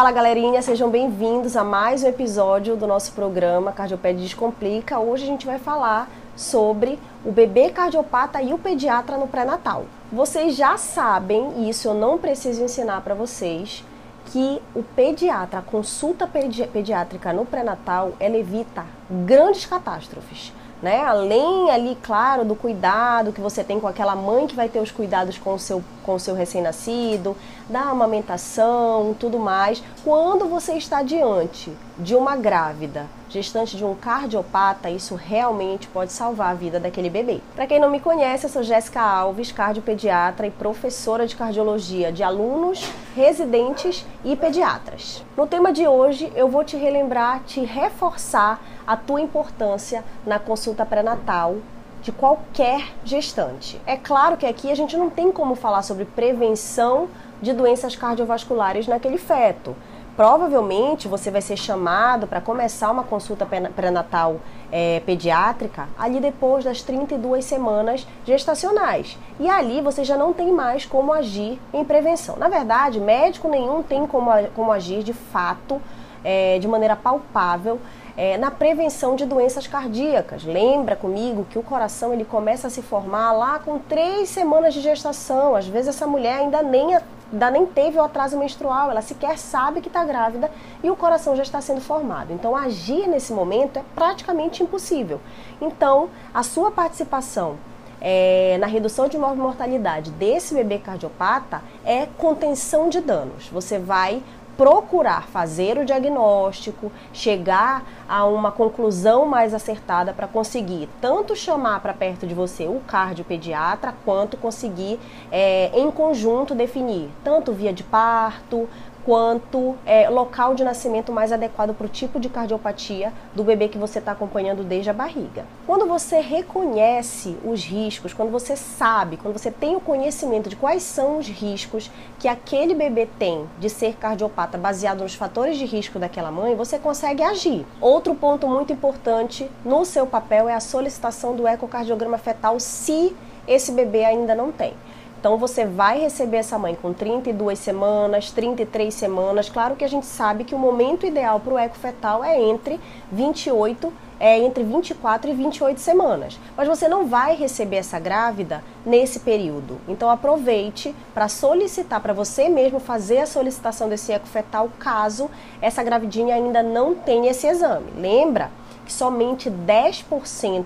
Fala galerinha, sejam bem-vindos a mais um episódio do nosso programa Cardiopédia Descomplica. Hoje a gente vai falar sobre o bebê cardiopata e o pediatra no pré-natal. Vocês já sabem, e isso eu não preciso ensinar para vocês, que o pediatra, a consulta pedi pediátrica no pré-natal, ela evita grandes catástrofes né? Além ali, claro, do cuidado que você tem com aquela mãe que vai ter os cuidados com o seu, com o seu recém-nascido, da amamentação, tudo mais. Quando você está diante de uma grávida, gestante de um cardiopata, isso realmente pode salvar a vida daquele bebê. Para quem não me conhece, eu sou Jéssica Alves, cardiopediatra e professora de cardiologia de alunos, residentes e pediatras. No tema de hoje, eu vou te relembrar, te reforçar a tua importância na consulta pré-natal de qualquer gestante. É claro que aqui a gente não tem como falar sobre prevenção de doenças cardiovasculares naquele feto. Provavelmente você vai ser chamado para começar uma consulta pré-natal é, pediátrica ali depois das 32 semanas gestacionais. E ali você já não tem mais como agir em prevenção. Na verdade, médico nenhum tem como, como agir de fato, é, de maneira palpável, é, na prevenção de doenças cardíacas. Lembra comigo que o coração ele começa a se formar lá com três semanas de gestação. Às vezes essa mulher ainda nem, ainda nem teve o atraso menstrual, ela sequer sabe que está grávida e o coração já está sendo formado. Então agir nesse momento é praticamente impossível. Então a sua participação é, na redução de mortalidade desse bebê cardiopata é contenção de danos. Você vai procurar fazer o diagnóstico, chegar a uma conclusão mais acertada para conseguir tanto chamar para perto de você o cardiopediatra, quanto conseguir é, em conjunto definir tanto via de parto, quanto é, local de nascimento mais adequado para o tipo de cardiopatia do bebê que você está acompanhando desde a barriga. Quando você reconhece os riscos, quando você sabe, quando você tem o conhecimento de quais são os riscos que aquele bebê tem de ser cardiopata baseado nos fatores de risco daquela mãe, você consegue agir. Outro ponto muito importante no seu papel é a solicitação do ecocardiograma fetal se esse bebê ainda não tem. Então você vai receber essa mãe com 32 semanas, 33 semanas. Claro que a gente sabe que o momento ideal para o eco fetal é entre 28 é entre 24 e 28 semanas. Mas você não vai receber essa grávida nesse período. Então aproveite para solicitar para você mesmo fazer a solicitação desse eco fetal caso essa gravidinha ainda não tenha esse exame. Lembra que somente 10%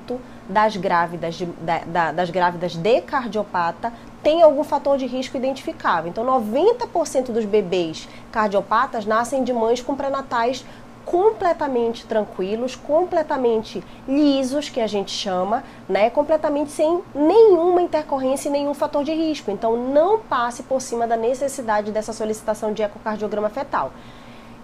das grávidas de, da, das grávidas de cardiopata tem algum fator de risco identificável. Então, 90% dos bebês cardiopatas nascem de mães com pré-natais completamente tranquilos, completamente lisos, que a gente chama, né? Completamente sem nenhuma intercorrência e nenhum fator de risco. Então, não passe por cima da necessidade dessa solicitação de ecocardiograma fetal.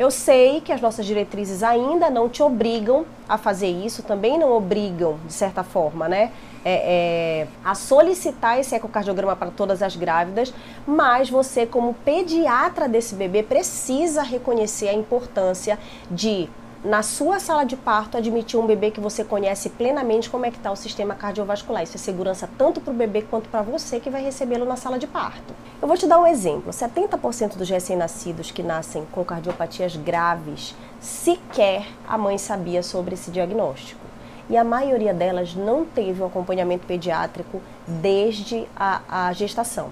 Eu sei que as nossas diretrizes ainda não te obrigam a fazer isso, também não obrigam, de certa forma, né? É, é, a solicitar esse ecocardiograma para todas as grávidas, mas você, como pediatra desse bebê, precisa reconhecer a importância de na sua sala de parto admitir um bebê que você conhece plenamente como é que está o sistema cardiovascular. Isso é segurança tanto para o bebê quanto para você que vai recebê-lo na sala de parto. Eu vou te dar um exemplo. 70% dos recém-nascidos que nascem com cardiopatias graves, sequer a mãe sabia sobre esse diagnóstico. E a maioria delas não teve um acompanhamento pediátrico desde a, a gestação.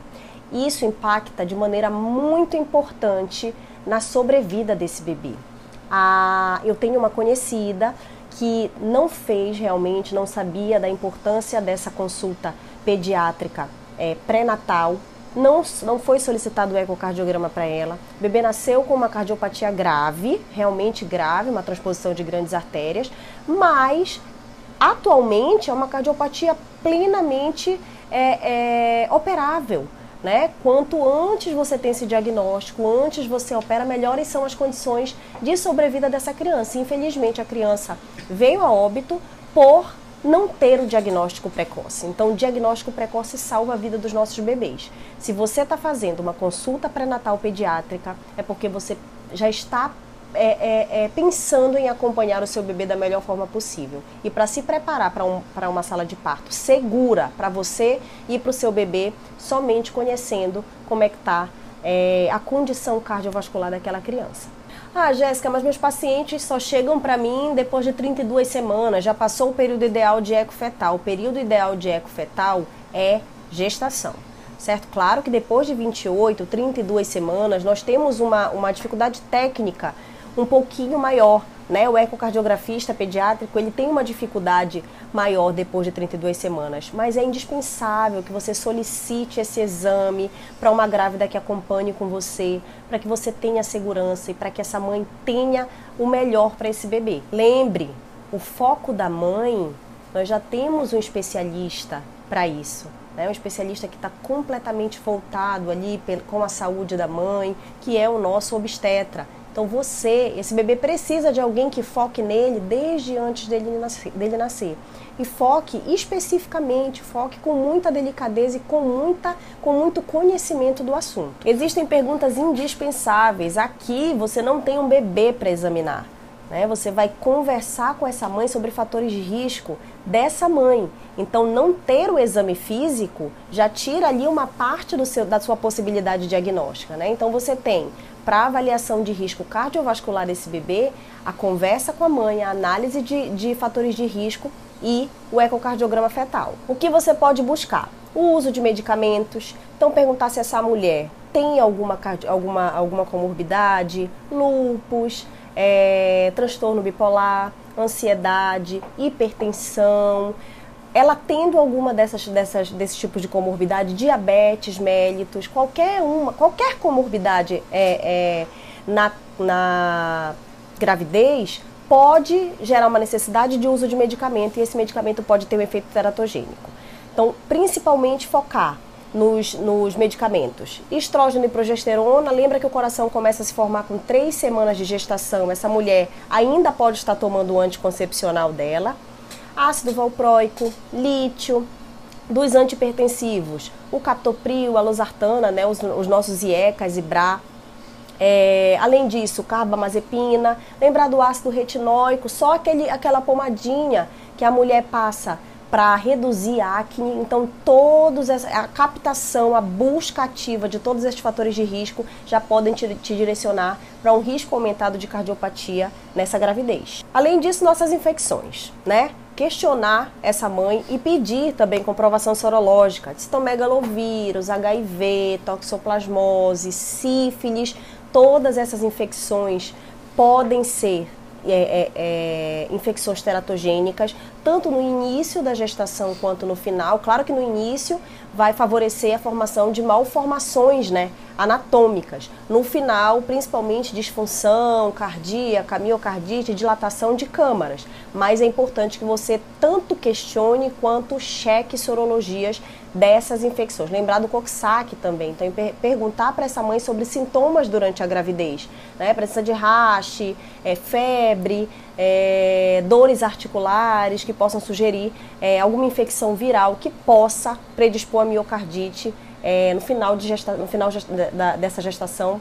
Isso impacta de maneira muito importante na sobrevida desse bebê a, eu tenho uma conhecida que não fez realmente, não sabia da importância dessa consulta pediátrica é, pré-natal. Não, não foi solicitado o ecocardiograma para ela. O bebê nasceu com uma cardiopatia grave, realmente grave, uma transposição de grandes artérias, mas atualmente é uma cardiopatia plenamente é, é, operável né? Quanto antes você tem esse diagnóstico, antes você opera, melhores são as condições de sobrevida dessa criança. Infelizmente, a criança veio a óbito por não ter o diagnóstico precoce. Então, o diagnóstico precoce salva a vida dos nossos bebês. Se você está fazendo uma consulta pré-natal pediátrica, é porque você já está é, é, é, pensando em acompanhar o seu bebê da melhor forma possível. E para se preparar para um, uma sala de parto segura para você e para o seu bebê, somente conhecendo como é que está é, a condição cardiovascular daquela criança. Ah, Jéssica, mas meus pacientes só chegam para mim depois de 32 semanas, já passou o período ideal de eco fetal. O período ideal de eco fetal é gestação. Certo? Claro que depois de 28, 32 semanas, nós temos uma, uma dificuldade técnica um pouquinho maior né? O ecocardiografista pediátrico ele tem uma dificuldade maior depois de 32 semanas, mas é indispensável que você solicite esse exame para uma grávida que acompanhe com você, para que você tenha segurança e para que essa mãe tenha o melhor para esse bebê. Lembre, o foco da mãe, nós já temos um especialista para isso. Né? Um especialista que está completamente voltado ali com a saúde da mãe, que é o nosso obstetra. Então você, esse bebê precisa de alguém que foque nele desde antes dele nascer. Dele nascer. E foque especificamente, foque com muita delicadeza e com, muita, com muito conhecimento do assunto. Existem perguntas indispensáveis. Aqui você não tem um bebê para examinar. Né? Você vai conversar com essa mãe sobre fatores de risco dessa mãe. Então, não ter o exame físico já tira ali uma parte seu, da sua possibilidade diagnóstica. Né? Então, você tem para avaliação de risco cardiovascular desse bebê, a conversa com a mãe, a análise de, de fatores de risco e o ecocardiograma fetal. O que você pode buscar? O uso de medicamentos. Então, perguntar se essa mulher tem alguma, alguma, alguma comorbidade, lupus, é, transtorno bipolar, ansiedade, hipertensão ela tendo alguma dessas, dessas desses tipos de comorbidade, diabetes, mellitus, qualquer uma, qualquer comorbidade é, é, na, na gravidez pode gerar uma necessidade de uso de medicamento e esse medicamento pode ter um efeito teratogênico. Então, principalmente focar nos, nos medicamentos. Estrógeno e progesterona, lembra que o coração começa a se formar com três semanas de gestação. Essa mulher ainda pode estar tomando o anticoncepcional dela ácido valproico, lítio, dos antipertensivos, o captopril, a losartana, né, os, os nossos IECAS e BRA. É, além disso, carbamazepina, lembrar do ácido retinóico, só aquele, aquela pomadinha que a mulher passa para reduzir a acne. Então, todos essa, a captação, a busca ativa de todos esses fatores de risco já podem te, te direcionar para um risco aumentado de cardiopatia nessa gravidez. Além disso, nossas infecções, né? Questionar essa mãe e pedir também comprovação sorológica. De citomegalovírus, HIV, toxoplasmose, sífilis, todas essas infecções podem ser é, é, é, infecções teratogênicas, tanto no início da gestação quanto no final. Claro que no início vai favorecer a formação de malformações né, anatômicas. No final, principalmente disfunção cardíaca, miocardite, dilatação de câmaras. Mas é importante que você tanto questione quanto cheque sorologias dessas infecções. Lembrar do Coxsackie também. Então, per perguntar para essa mãe sobre sintomas durante a gravidez. Né? Presença de rache, é, febre, é, dores articulares que possam sugerir é, alguma infecção viral que possa predispor a miocardite é, no final, de gesta no final da, dessa gestação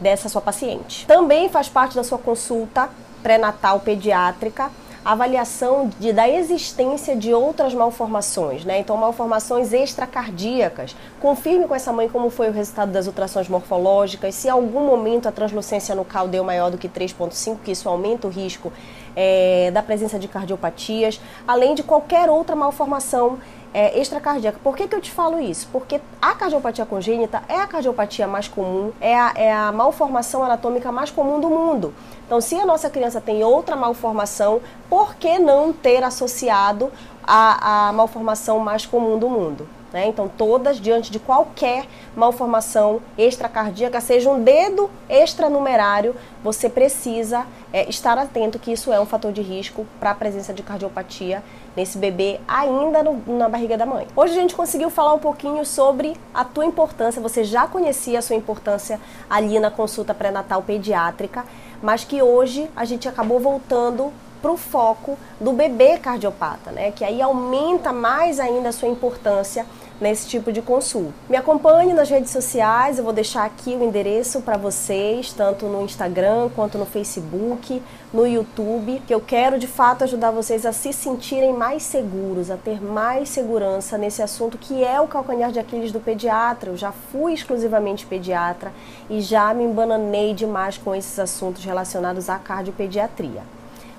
dessa sua paciente. Também faz parte da sua consulta pré-natal pediátrica avaliação de, da existência de outras malformações, né? Então, malformações extracardíacas. Confirme com essa mãe como foi o resultado das ultrações morfológicas, se em algum momento a translucência nucal deu maior do que 3,5, que isso aumenta o risco é, da presença de cardiopatias, além de qualquer outra malformação é, extracardíaca. Por que, que eu te falo isso? Porque a cardiopatia congênita é a cardiopatia mais comum, é a, é a malformação anatômica mais comum do mundo. Então, se a nossa criança tem outra malformação, por que não ter associado a, a malformação mais comum do mundo? Né? Então, todas, diante de qualquer malformação extracardíaca, seja um dedo extranumerário, você precisa é, estar atento que isso é um fator de risco para a presença de cardiopatia nesse bebê ainda no, na barriga da mãe. Hoje a gente conseguiu falar um pouquinho sobre a tua importância, você já conhecia a sua importância ali na consulta pré-natal pediátrica, mas que hoje a gente acabou voltando para o foco do bebê cardiopata, né? Que aí aumenta mais ainda a sua importância nesse tipo de consulta. Me acompanhe nas redes sociais, eu vou deixar aqui o endereço para vocês, tanto no Instagram quanto no Facebook, no YouTube, que eu quero de fato ajudar vocês a se sentirem mais seguros, a ter mais segurança nesse assunto que é o calcanhar de Aquiles do pediatra. Eu já fui exclusivamente pediatra e já me embananei demais com esses assuntos relacionados à cardiopediatria.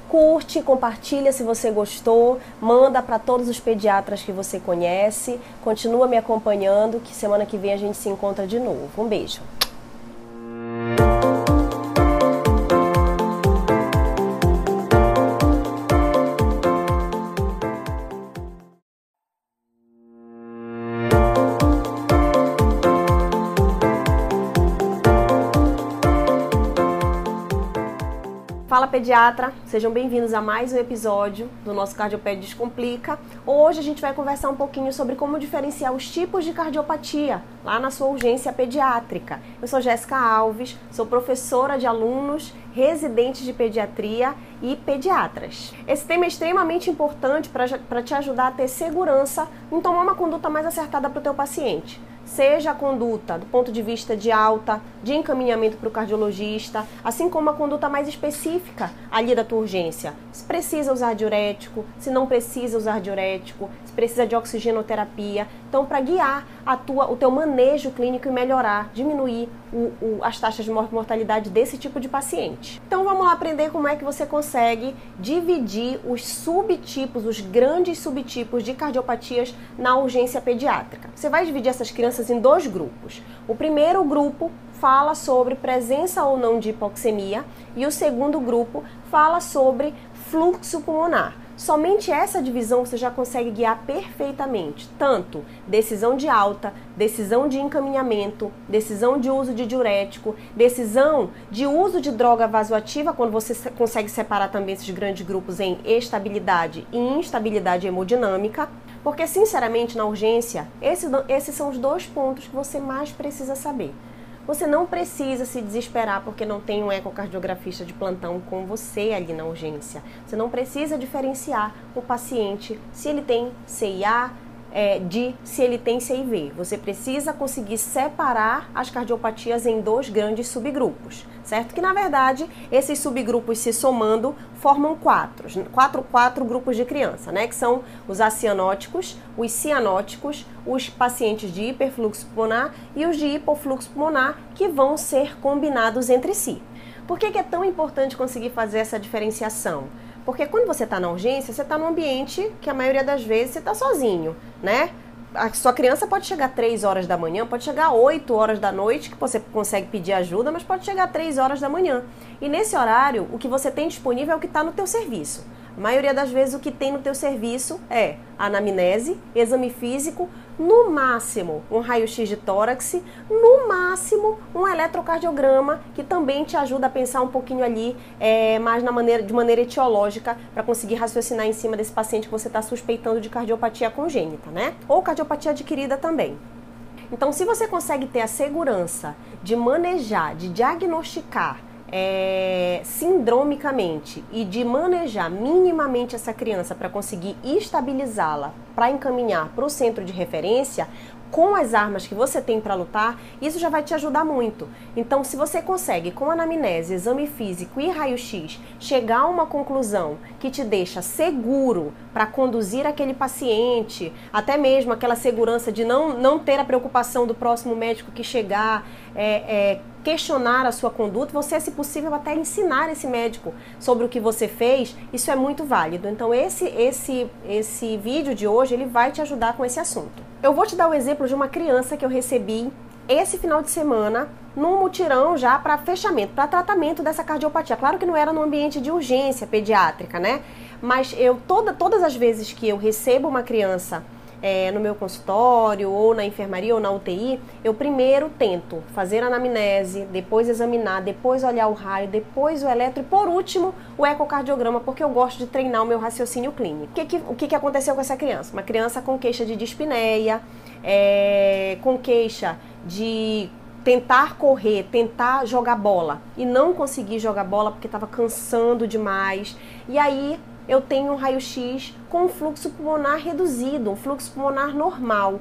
Curte, compartilha se você gostou, manda para todos os pediatras que você conhece. Continua me acompanhando, que semana que vem a gente se encontra de novo. Um beijo. Pediatra, sejam bem-vindos a mais um episódio do nosso Cardioped Descomplica. Hoje a gente vai conversar um pouquinho sobre como diferenciar os tipos de cardiopatia lá na sua urgência pediátrica. Eu sou Jéssica Alves, sou professora de alunos, residentes de pediatria e pediatras. Esse tema é extremamente importante para te ajudar a ter segurança em tomar uma conduta mais acertada para o teu paciente seja a conduta do ponto de vista de alta, de encaminhamento para o cardiologista, assim como a conduta mais específica ali da tua urgência. Se precisa usar diurético, se não precisa usar diurético, se precisa de oxigenoterapia. Então, para guiar a tua, o teu manejo clínico e melhorar, diminuir o, o, as taxas de mortalidade desse tipo de paciente. Então, vamos lá aprender como é que você consegue dividir os subtipos, os grandes subtipos de cardiopatias na urgência pediátrica. Você vai dividir essas crianças crianças em dois grupos. O primeiro grupo fala sobre presença ou não de hipoxemia e o segundo grupo fala sobre fluxo pulmonar. Somente essa divisão você já consegue guiar perfeitamente, tanto decisão de alta, decisão de encaminhamento, decisão de uso de diurético, decisão de uso de droga vasoativa, quando você consegue separar também esses grandes grupos em estabilidade e instabilidade hemodinâmica, porque sinceramente na urgência, esses, esses são os dois pontos que você mais precisa saber. Você não precisa se desesperar porque não tem um ecocardiografista de plantão com você ali na urgência. Você não precisa diferenciar o paciente se ele tem CIA, é, de se ele tem CIV. Você precisa conseguir separar as cardiopatias em dois grandes subgrupos, certo? Que na verdade esses subgrupos se somando formam quatro, quatro, quatro grupos de criança, né? Que são os acianóticos, os cianóticos, os pacientes de hiperfluxo pulmonar e os de hipofluxo pulmonar, que vão ser combinados entre si. Por que, que é tão importante conseguir fazer essa diferenciação? Porque quando você está na urgência, você está num ambiente que a maioria das vezes você está sozinho, né? A sua criança pode chegar 3 horas da manhã, pode chegar 8 horas da noite, que você consegue pedir ajuda, mas pode chegar 3 horas da manhã. E nesse horário, o que você tem disponível é o que está no teu serviço. A maioria das vezes o que tem no teu serviço é anamnese, exame físico, no máximo um raio-x de tórax, no máximo um eletrocardiograma, que também te ajuda a pensar um pouquinho ali é, mais na maneira, de maneira etiológica para conseguir raciocinar em cima desse paciente que você está suspeitando de cardiopatia congênita, né? Ou cardiopatia adquirida também. Então, se você consegue ter a segurança de manejar, de diagnosticar é, sindromicamente e de manejar minimamente essa criança para conseguir estabilizá-la, para encaminhar para o centro de referência, com as armas que você tem para lutar, isso já vai te ajudar muito. Então, se você consegue, com anamnese, exame físico e raio-x, chegar a uma conclusão que te deixa seguro para conduzir aquele paciente, até mesmo aquela segurança de não, não ter a preocupação do próximo médico que chegar, é, é, questionar a sua conduta, você, se possível, até ensinar esse médico sobre o que você fez, isso é muito válido. Então, esse, esse, esse vídeo de hoje, ele vai te ajudar com esse assunto. Eu vou te dar o exemplo de uma criança que eu recebi esse final de semana num mutirão já para fechamento, para tratamento dessa cardiopatia. Claro que não era no ambiente de urgência pediátrica, né? Mas eu toda, todas as vezes que eu recebo uma criança é, no meu consultório, ou na enfermaria, ou na UTI, eu primeiro tento fazer a anamnese, depois examinar, depois olhar o raio, depois o eletro e por último o ecocardiograma, porque eu gosto de treinar o meu raciocínio clínico. O que, que, o que, que aconteceu com essa criança? Uma criança com queixa de dispneia, é, com queixa de tentar correr, tentar jogar bola e não conseguir jogar bola porque estava cansando demais. E aí eu tenho um raio-x com um fluxo pulmonar reduzido, um fluxo pulmonar normal.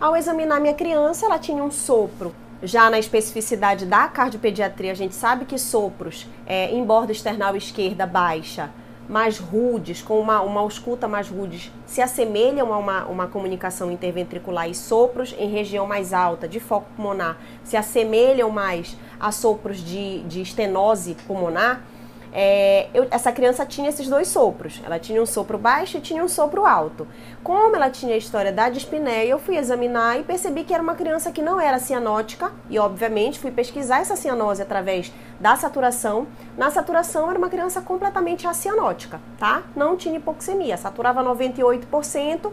Ao examinar minha criança, ela tinha um sopro já na especificidade da cardiopediatria, a gente sabe que sopros é, em borda external esquerda baixa, mais rudes, com uma, uma ausculta mais rudes, se assemelham a uma, uma comunicação interventricular e sopros em região mais alta, de foco pulmonar, se assemelham mais a sopros de, de estenose pulmonar é, eu, essa criança tinha esses dois sopros. Ela tinha um sopro baixo e tinha um sopro alto. Como ela tinha a história da dispneia, eu fui examinar e percebi que era uma criança que não era cianótica e, obviamente, fui pesquisar essa cianose através da saturação. Na saturação, era uma criança completamente acianótica, tá? Não tinha hipoxemia, saturava 98%,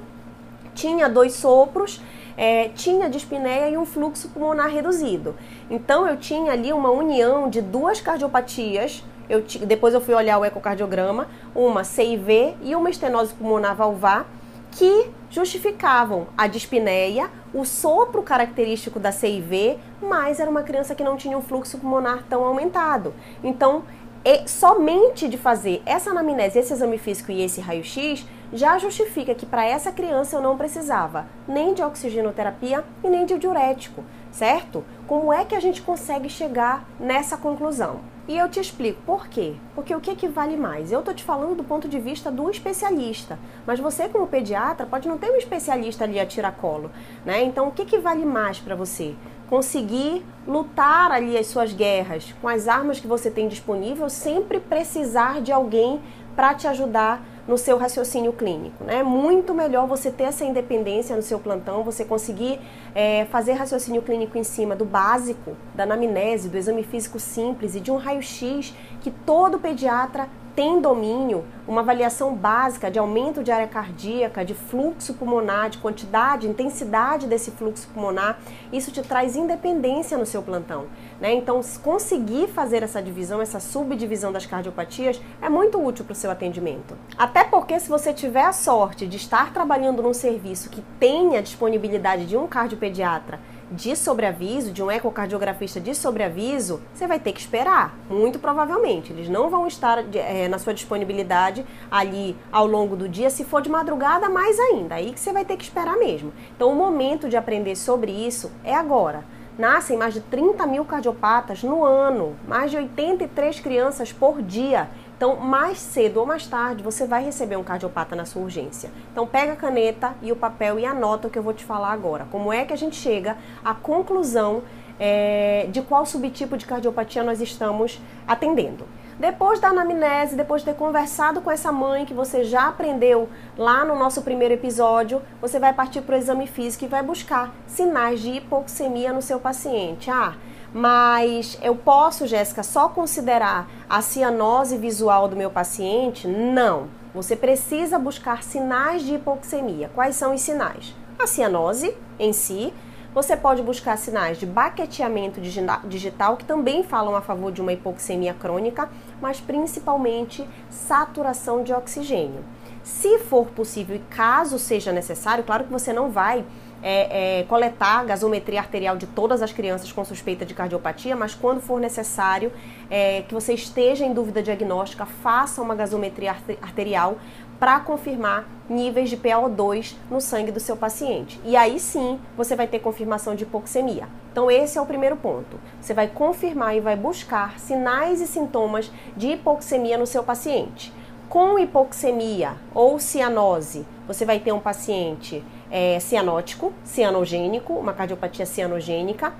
tinha dois sopros. É, tinha dispneia e um fluxo pulmonar reduzido. Então eu tinha ali uma união de duas cardiopatias eu, depois eu fui olhar o ecocardiograma, uma CIV e uma estenose pulmonar valvar, que justificavam a dispneia, o sopro característico da CIV, mas era uma criança que não tinha um fluxo pulmonar tão aumentado. Então, e somente de fazer essa anamnese, esse exame físico e esse raio-x já justifica que para essa criança eu não precisava nem de oxigenoterapia e nem de diurético, certo? Como é que a gente consegue chegar nessa conclusão? E eu te explico por quê. Porque o que, que vale mais? Eu tô te falando do ponto de vista do especialista, mas você como pediatra pode não ter um especialista ali a tiracolo, né? Então o que, que vale mais para você? Conseguir lutar ali as suas guerras com as armas que você tem disponível, sempre precisar de alguém para te ajudar no seu raciocínio clínico. Né? Muito melhor você ter essa independência no seu plantão, você conseguir é, fazer raciocínio clínico em cima do básico, da anamnese, do exame físico simples e de um raio-x que todo pediatra tem domínio, uma avaliação básica de aumento de área cardíaca, de fluxo pulmonar, de quantidade, intensidade desse fluxo pulmonar, isso te traz independência no seu plantão. Né? Então, conseguir fazer essa divisão, essa subdivisão das cardiopatias é muito útil para o seu atendimento. Até porque, se você tiver a sorte de estar trabalhando num serviço que tenha disponibilidade de um cardiopediatra de sobreaviso, de um ecocardiografista de sobreaviso, você vai ter que esperar, muito provavelmente. Eles não vão estar é, na sua disponibilidade ali ao longo do dia, se for de madrugada, mais ainda. Aí que você vai ter que esperar mesmo. Então, o momento de aprender sobre isso é agora. Nascem mais de 30 mil cardiopatas no ano, mais de 83 crianças por dia. Então, mais cedo ou mais tarde, você vai receber um cardiopata na sua urgência. Então, pega a caneta e o papel e anota o que eu vou te falar agora. Como é que a gente chega à conclusão é, de qual subtipo de cardiopatia nós estamos atendendo. Depois da anamnese, depois de ter conversado com essa mãe que você já aprendeu lá no nosso primeiro episódio, você vai partir para o exame físico e vai buscar sinais de hipoxemia no seu paciente. Ah, mas eu posso, Jéssica, só considerar a cianose visual do meu paciente? Não. Você precisa buscar sinais de hipoxemia. Quais são os sinais? A cianose em si. Você pode buscar sinais de baqueteamento digital, que também falam a favor de uma hipoxemia crônica, mas principalmente saturação de oxigênio. Se for possível e caso seja necessário, claro que você não vai é, é, coletar a gasometria arterial de todas as crianças com suspeita de cardiopatia, mas quando for necessário é, que você esteja em dúvida diagnóstica, faça uma gasometria arterial para confirmar níveis de PaO2 no sangue do seu paciente. E aí sim você vai ter confirmação de hipoxemia. Então, esse é o primeiro ponto. Você vai confirmar e vai buscar sinais e sintomas de hipoxemia no seu paciente. Com hipoxemia ou cianose, você vai ter um paciente é, cianótico, cianogênico, uma cardiopatia cianogênica,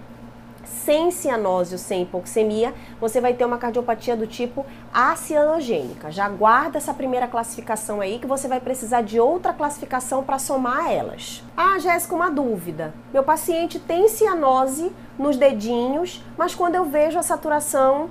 sem cianose ou sem hipoxemia, você vai ter uma cardiopatia do tipo acianogênica. Já guarda essa primeira classificação aí que você vai precisar de outra classificação para somar elas. Ah, Jéssica, uma dúvida. Meu paciente tem cianose nos dedinhos, mas quando eu vejo a saturação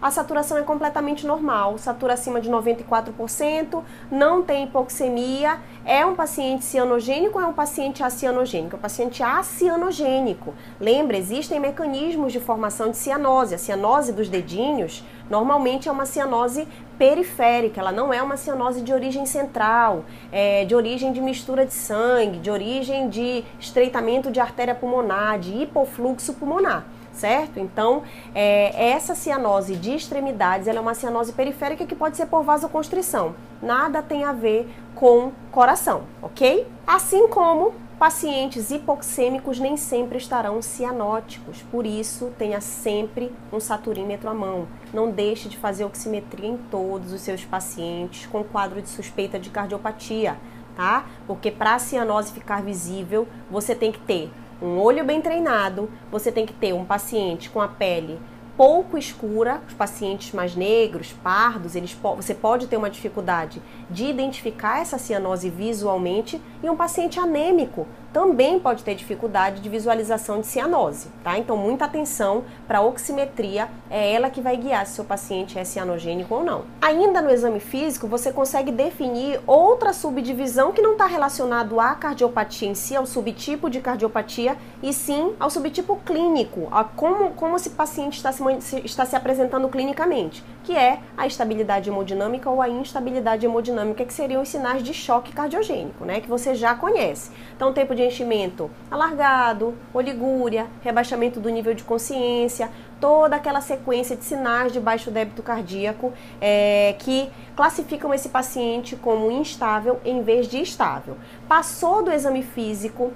a saturação é completamente normal, satura acima de 94%, não tem hipoxemia, é um paciente cianogênico ou é um paciente acianogênico? É um paciente acianogênico. Lembra, existem mecanismos de formação de cianose. A cianose dos dedinhos normalmente é uma cianose periférica, ela não é uma cianose de origem central, é, de origem de mistura de sangue, de origem de estreitamento de artéria pulmonar, de hipofluxo pulmonar certo? Então, é, essa cianose de extremidades, ela é uma cianose periférica que pode ser por vasoconstrição. Nada tem a ver com coração, ok? Assim como Pacientes hipoxêmicos nem sempre estarão cianóticos, por isso tenha sempre um saturímetro à mão. Não deixe de fazer oximetria em todos os seus pacientes com quadro de suspeita de cardiopatia, tá? Porque para a cianose ficar visível, você tem que ter um olho bem treinado, você tem que ter um paciente com a pele pouco escura, os pacientes mais negros, pardos, eles, você pode ter uma dificuldade de identificar essa cianose visualmente e um paciente anêmico também pode ter dificuldade de visualização de cianose, tá? Então, muita atenção para a oximetria, é ela que vai guiar se seu paciente é cianogênico ou não. Ainda no exame físico, você consegue definir outra subdivisão que não está relacionado à cardiopatia em si, ao subtipo de cardiopatia, e sim ao subtipo clínico, a como, como esse paciente está se, está se apresentando clinicamente, que é a estabilidade hemodinâmica ou a instabilidade hemodinâmica, que seriam os sinais de choque cardiogênico, né? Que você já conhece. Então, tempo de de enchimento alargado, oligúria, rebaixamento do nível de consciência, toda aquela sequência de sinais de baixo débito cardíaco é, que classificam esse paciente como instável em vez de estável. Passou do exame físico,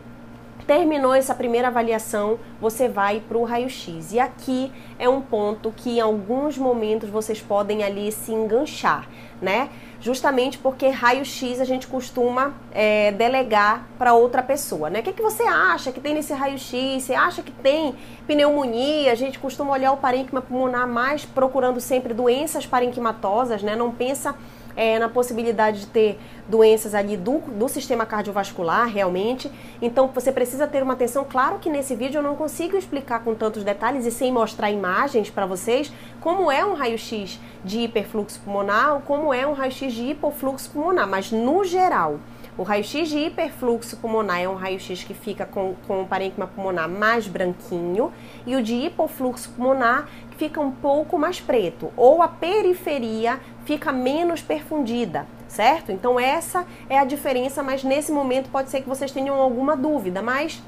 terminou essa primeira avaliação, você vai para o raio-x. E aqui é um ponto que em alguns momentos vocês podem ali se enganchar, né? justamente porque raio-x a gente costuma é, delegar para outra pessoa, né? O que, é que você acha que tem nesse raio-x? Você acha que tem pneumonia? A gente costuma olhar o parênquima pulmonar mais procurando sempre doenças parenquimatosas, né? Não pensa é, na possibilidade de ter doenças ali do, do sistema cardiovascular, realmente. Então, você precisa ter uma atenção. Claro que nesse vídeo eu não consigo explicar com tantos detalhes e sem mostrar imagens para vocês como é um raio-x de hiperfluxo pulmonar como é um raio-x de hipofluxo pulmonar, mas no geral. O raio-x de hiperfluxo pulmonar é um raio-x que fica com, com o parênquima pulmonar mais branquinho e o de hipofluxo pulmonar fica um pouco mais preto, ou a periferia fica menos perfundida, certo? Então essa é a diferença, mas nesse momento pode ser que vocês tenham alguma dúvida, mas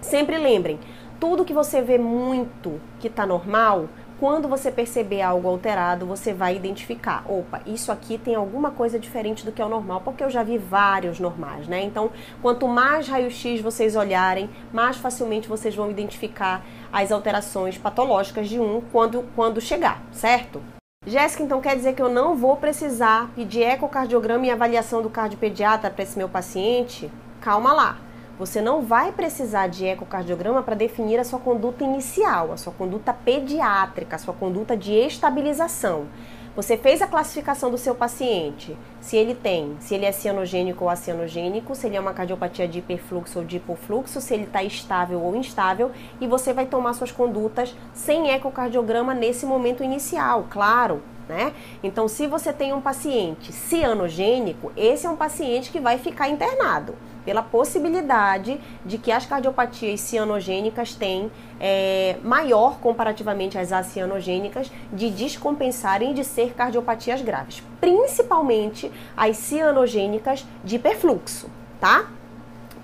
sempre lembrem, tudo que você vê muito que está normal, quando você perceber algo alterado, você vai identificar, opa, isso aqui tem alguma coisa diferente do que é o normal, porque eu já vi vários normais, né? Então, quanto mais raio-x vocês olharem, mais facilmente vocês vão identificar as alterações patológicas de um quando, quando chegar, certo? Jéssica, então quer dizer que eu não vou precisar pedir ecocardiograma e avaliação do cardiopediatra para esse meu paciente? Calma lá. Você não vai precisar de ecocardiograma para definir a sua conduta inicial, a sua conduta pediátrica, a sua conduta de estabilização. Você fez a classificação do seu paciente, se ele tem, se ele é cianogênico ou acianogênico, se ele é uma cardiopatia de hiperfluxo ou de hipofluxo, se ele está estável ou instável, e você vai tomar suas condutas sem ecocardiograma nesse momento inicial, claro. Né? Então, se você tem um paciente cianogênico, esse é um paciente que vai ficar internado pela possibilidade de que as cardiopatias cianogênicas têm é, maior comparativamente às acianogênicas de descompensarem de ser cardiopatias graves, principalmente as cianogênicas de hiperfluxo, tá?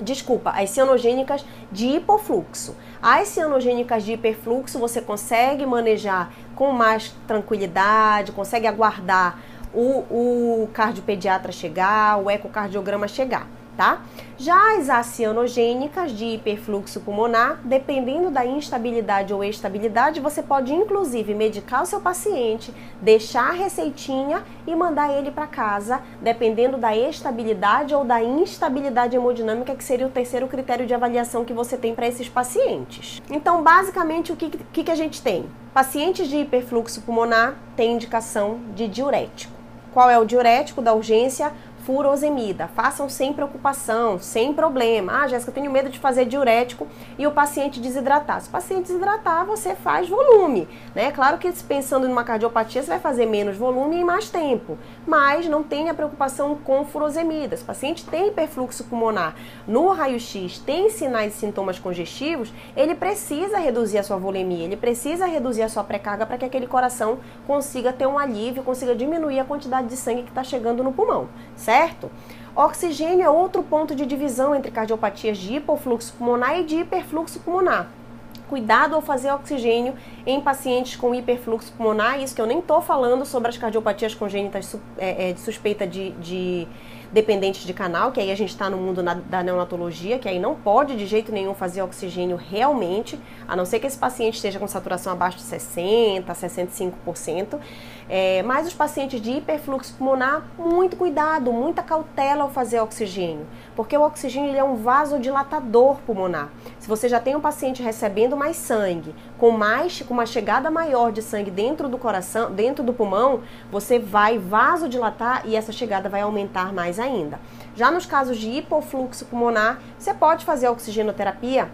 Desculpa, as cianogênicas de hipofluxo. As cianogênicas de hiperfluxo você consegue manejar com mais tranquilidade, consegue aguardar o, o cardiopediatra chegar, o ecocardiograma chegar tá? Já as acianogênicas de hiperfluxo pulmonar, dependendo da instabilidade ou estabilidade, você pode inclusive medicar o seu paciente, deixar a receitinha e mandar ele para casa, dependendo da estabilidade ou da instabilidade hemodinâmica, que seria o terceiro critério de avaliação que você tem para esses pacientes. Então, basicamente, o que, que, que a gente tem? Pacientes de hiperfluxo pulmonar têm indicação de diurético. Qual é o diurético da urgência? Furosemida. Façam sem preocupação, sem problema. Ah, Jéssica, eu tenho medo de fazer diurético e o paciente desidratar. Se o paciente desidratar, você faz volume, né? Claro que pensando numa cardiopatia, você vai fazer menos volume e mais tempo, mas não tenha preocupação com furosemida. Se o paciente tem hiperfluxo pulmonar no raio-x, tem sinais e sintomas congestivos, ele precisa reduzir a sua volemia, ele precisa reduzir a sua pré-carga para que aquele coração consiga ter um alívio, consiga diminuir a quantidade de sangue que está chegando no pulmão, certo? Certo? Oxigênio é outro ponto de divisão entre cardiopatias de hipofluxo pulmonar e de hiperfluxo pulmonar. Cuidado ao fazer oxigênio em pacientes com hiperfluxo pulmonar, isso que eu nem estou falando sobre as cardiopatias congênitas é, é, de suspeita de, de de canal, que aí a gente está no mundo na, da neonatologia, que aí não pode de jeito nenhum fazer oxigênio realmente, a não ser que esse paciente esteja com saturação abaixo de 60%, 65%. É, mas os pacientes de hiperfluxo pulmonar, muito cuidado, muita cautela ao fazer oxigênio, porque o oxigênio é um vasodilatador pulmonar. Se você já tem um paciente recebendo mais sangue, com mais com uma chegada maior de sangue dentro do coração, dentro do pulmão, você vai vasodilatar e essa chegada vai aumentar mais ainda. Já nos casos de hipofluxo pulmonar, você pode fazer oxigenoterapia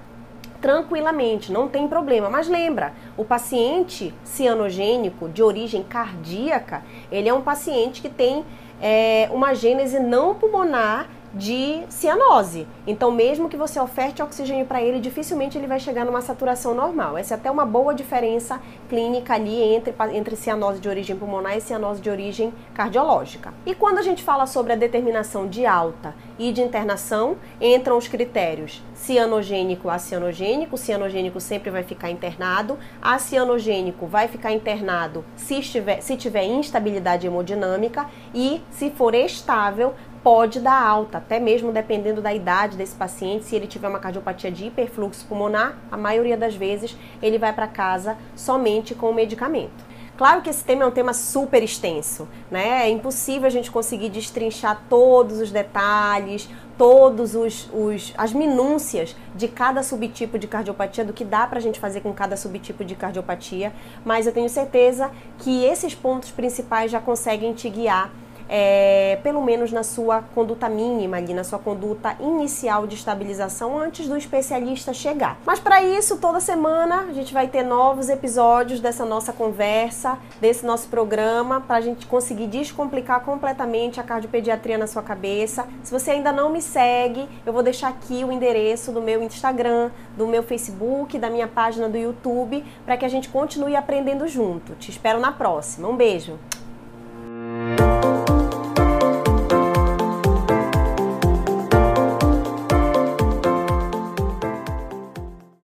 tranquilamente, não tem problema. Mas lembra, o paciente cianogênico de origem cardíaca, ele é um paciente que tem é, uma gênese não pulmonar de cianose. Então, mesmo que você oferte oxigênio para ele, dificilmente ele vai chegar numa saturação normal. Essa é até uma boa diferença clínica ali entre, entre cianose de origem pulmonar e cianose de origem cardiológica. E quando a gente fala sobre a determinação de alta e de internação, entram os critérios cianogênico a cianogênico. O cianogênico sempre vai ficar internado. A cianogênico vai ficar internado se, estiver, se tiver instabilidade hemodinâmica e, se for estável, pode dar alta, até mesmo dependendo da idade desse paciente, se ele tiver uma cardiopatia de hiperfluxo pulmonar, a maioria das vezes ele vai para casa somente com o medicamento. Claro que esse tema é um tema super extenso, né? É impossível a gente conseguir destrinchar todos os detalhes, todos os, os as minúcias de cada subtipo de cardiopatia, do que dá para a gente fazer com cada subtipo de cardiopatia, mas eu tenho certeza que esses pontos principais já conseguem te guiar é, pelo menos na sua conduta mínima, ali, na sua conduta inicial de estabilização antes do especialista chegar. Mas para isso, toda semana a gente vai ter novos episódios dessa nossa conversa, desse nosso programa, para a gente conseguir descomplicar completamente a cardiopediatria na sua cabeça. Se você ainda não me segue, eu vou deixar aqui o endereço do meu Instagram, do meu Facebook, da minha página do YouTube, para que a gente continue aprendendo junto. Te espero na próxima. Um beijo!